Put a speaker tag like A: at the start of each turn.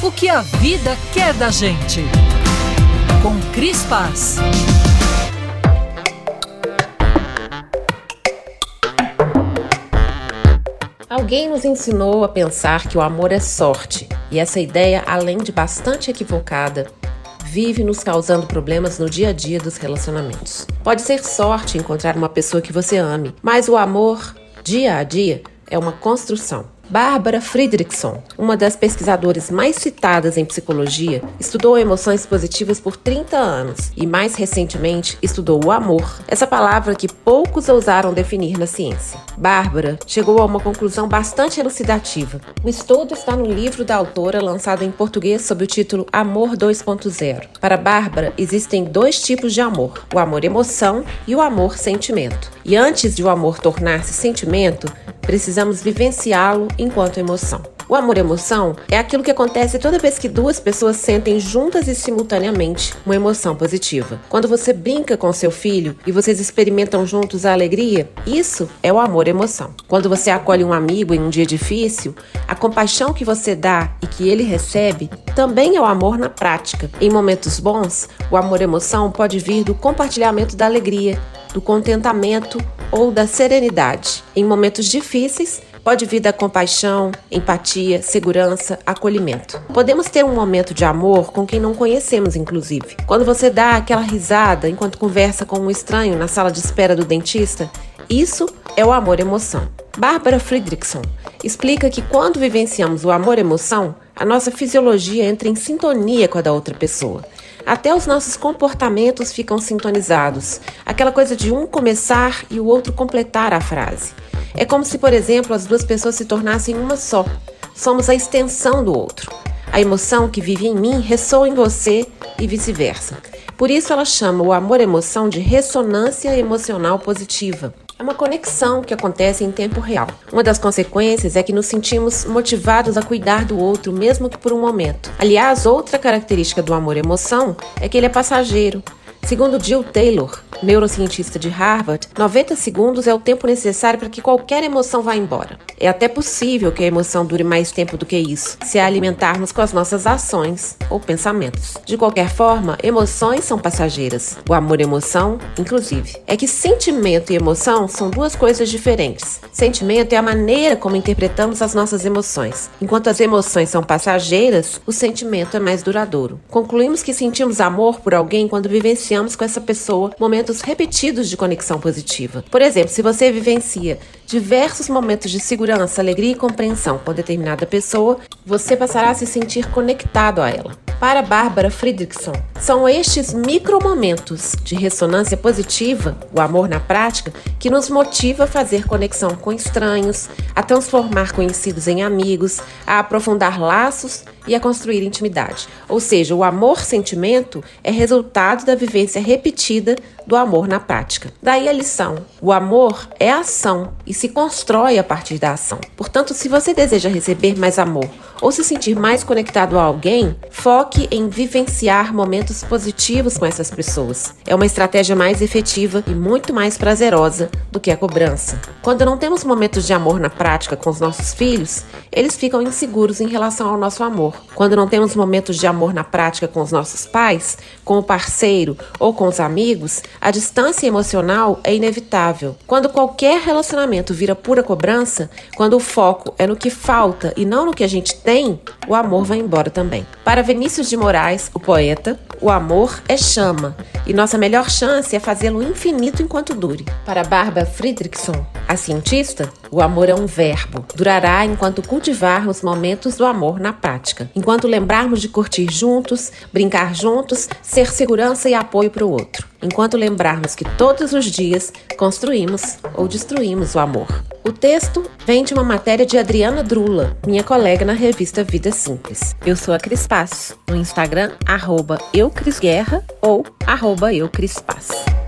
A: O que a vida quer da gente. Com Cris Paz.
B: Alguém nos ensinou a pensar que o amor é sorte, e essa ideia, além de bastante equivocada, vive nos causando problemas no dia a dia dos relacionamentos. Pode ser sorte encontrar uma pessoa que você ame, mas o amor, dia a dia, é uma construção. Bárbara Friedrichson, uma das pesquisadoras mais citadas em psicologia, estudou emoções positivas por 30 anos e, mais recentemente, estudou o amor, essa palavra que poucos ousaram definir na ciência. Bárbara chegou a uma conclusão bastante elucidativa. O estudo está no livro da autora, lançado em português sob o título Amor 2.0. Para Bárbara, existem dois tipos de amor: o amor-emoção e o amor-sentimento. E antes de o amor tornar-se sentimento, precisamos vivenciá-lo enquanto emoção. O amor-emoção é aquilo que acontece toda vez que duas pessoas sentem juntas e simultaneamente uma emoção positiva. Quando você brinca com seu filho e vocês experimentam juntos a alegria, isso é o amor-emoção. Quando você acolhe um amigo em um dia difícil, a compaixão que você dá e que ele recebe também é o amor na prática. Em momentos bons, o amor-emoção pode vir do compartilhamento da alegria, do contentamento ou da serenidade. Em momentos difíceis, pode vir da compaixão, empatia, segurança, acolhimento. Podemos ter um momento de amor com quem não conhecemos, inclusive. Quando você dá aquela risada enquanto conversa com um estranho na sala de espera do dentista, isso é o amor-emoção. Bárbara Friedrichson explica que quando vivenciamos o amor-emoção, a nossa fisiologia entra em sintonia com a da outra pessoa. Até os nossos comportamentos ficam sintonizados. Aquela coisa de um começar e o outro completar a frase. É como se, por exemplo, as duas pessoas se tornassem uma só. Somos a extensão do outro. A emoção que vive em mim ressoa em você e vice-versa. Por isso ela chama o amor-emoção de ressonância emocional positiva. É uma conexão que acontece em tempo real. Uma das consequências é que nos sentimos motivados a cuidar do outro, mesmo que por um momento. Aliás, outra característica do amor-emoção é que ele é passageiro. Segundo Jill Taylor, neurocientista de Harvard, 90 segundos é o tempo necessário para que qualquer emoção vá embora. É até possível que a emoção dure mais tempo do que isso, se a alimentarmos com as nossas ações ou pensamentos. De qualquer forma, emoções são passageiras. O amor-emoção, inclusive. É que sentimento e emoção são duas coisas diferentes. Sentimento é a maneira como interpretamos as nossas emoções. Enquanto as emoções são passageiras, o sentimento é mais duradouro. Concluímos que sentimos amor por alguém quando vivenciamos com essa pessoa momentos repetidos de conexão positiva. Por exemplo, se você vivencia diversos momentos de segurança, alegria e compreensão com determinada pessoa, você passará a se sentir conectado a ela. Para Bárbara Friedrichson, são estes micromomentos de ressonância positiva, o amor na prática, que nos motiva a fazer conexão com estranhos, a transformar conhecidos em amigos, a aprofundar laços e a construir intimidade. Ou seja, o amor-sentimento é resultado da vivência repetida do amor na prática. Daí a lição: o amor é ação e se constrói a partir da ação. Portanto, se você deseja receber mais amor ou se sentir mais conectado a alguém, foque em vivenciar momentos positivos com essas pessoas. É uma estratégia mais efetiva e muito mais prazerosa do que a cobrança. Quando não temos momentos de amor na prática com os nossos filhos, eles ficam inseguros em relação ao nosso amor. Quando não temos momentos de amor na prática com os nossos pais, com o parceiro ou com os amigos, a distância emocional é inevitável. Quando qualquer relacionamento vira pura cobrança, quando o foco é no que falta e não no que a gente tem, o amor vai embora também. Para Vinícius de Moraes, o poeta, o amor é chama e nossa melhor chance é fazê-lo infinito enquanto dure. Para Barbara Friedrichson, a cientista, o amor é um verbo. Durará enquanto cultivarmos momentos do amor na prática, enquanto lembrarmos de curtir juntos, brincar juntos, ser segurança e apoio para o outro, enquanto lembrarmos que todos os dias construímos ou destruímos o amor. O texto vem de uma matéria de Adriana Drula, minha colega na revista Vida Simples. Eu sou a Cris Paz, no Instagram, arroba eucrisguerra ou arroba eucrispaz.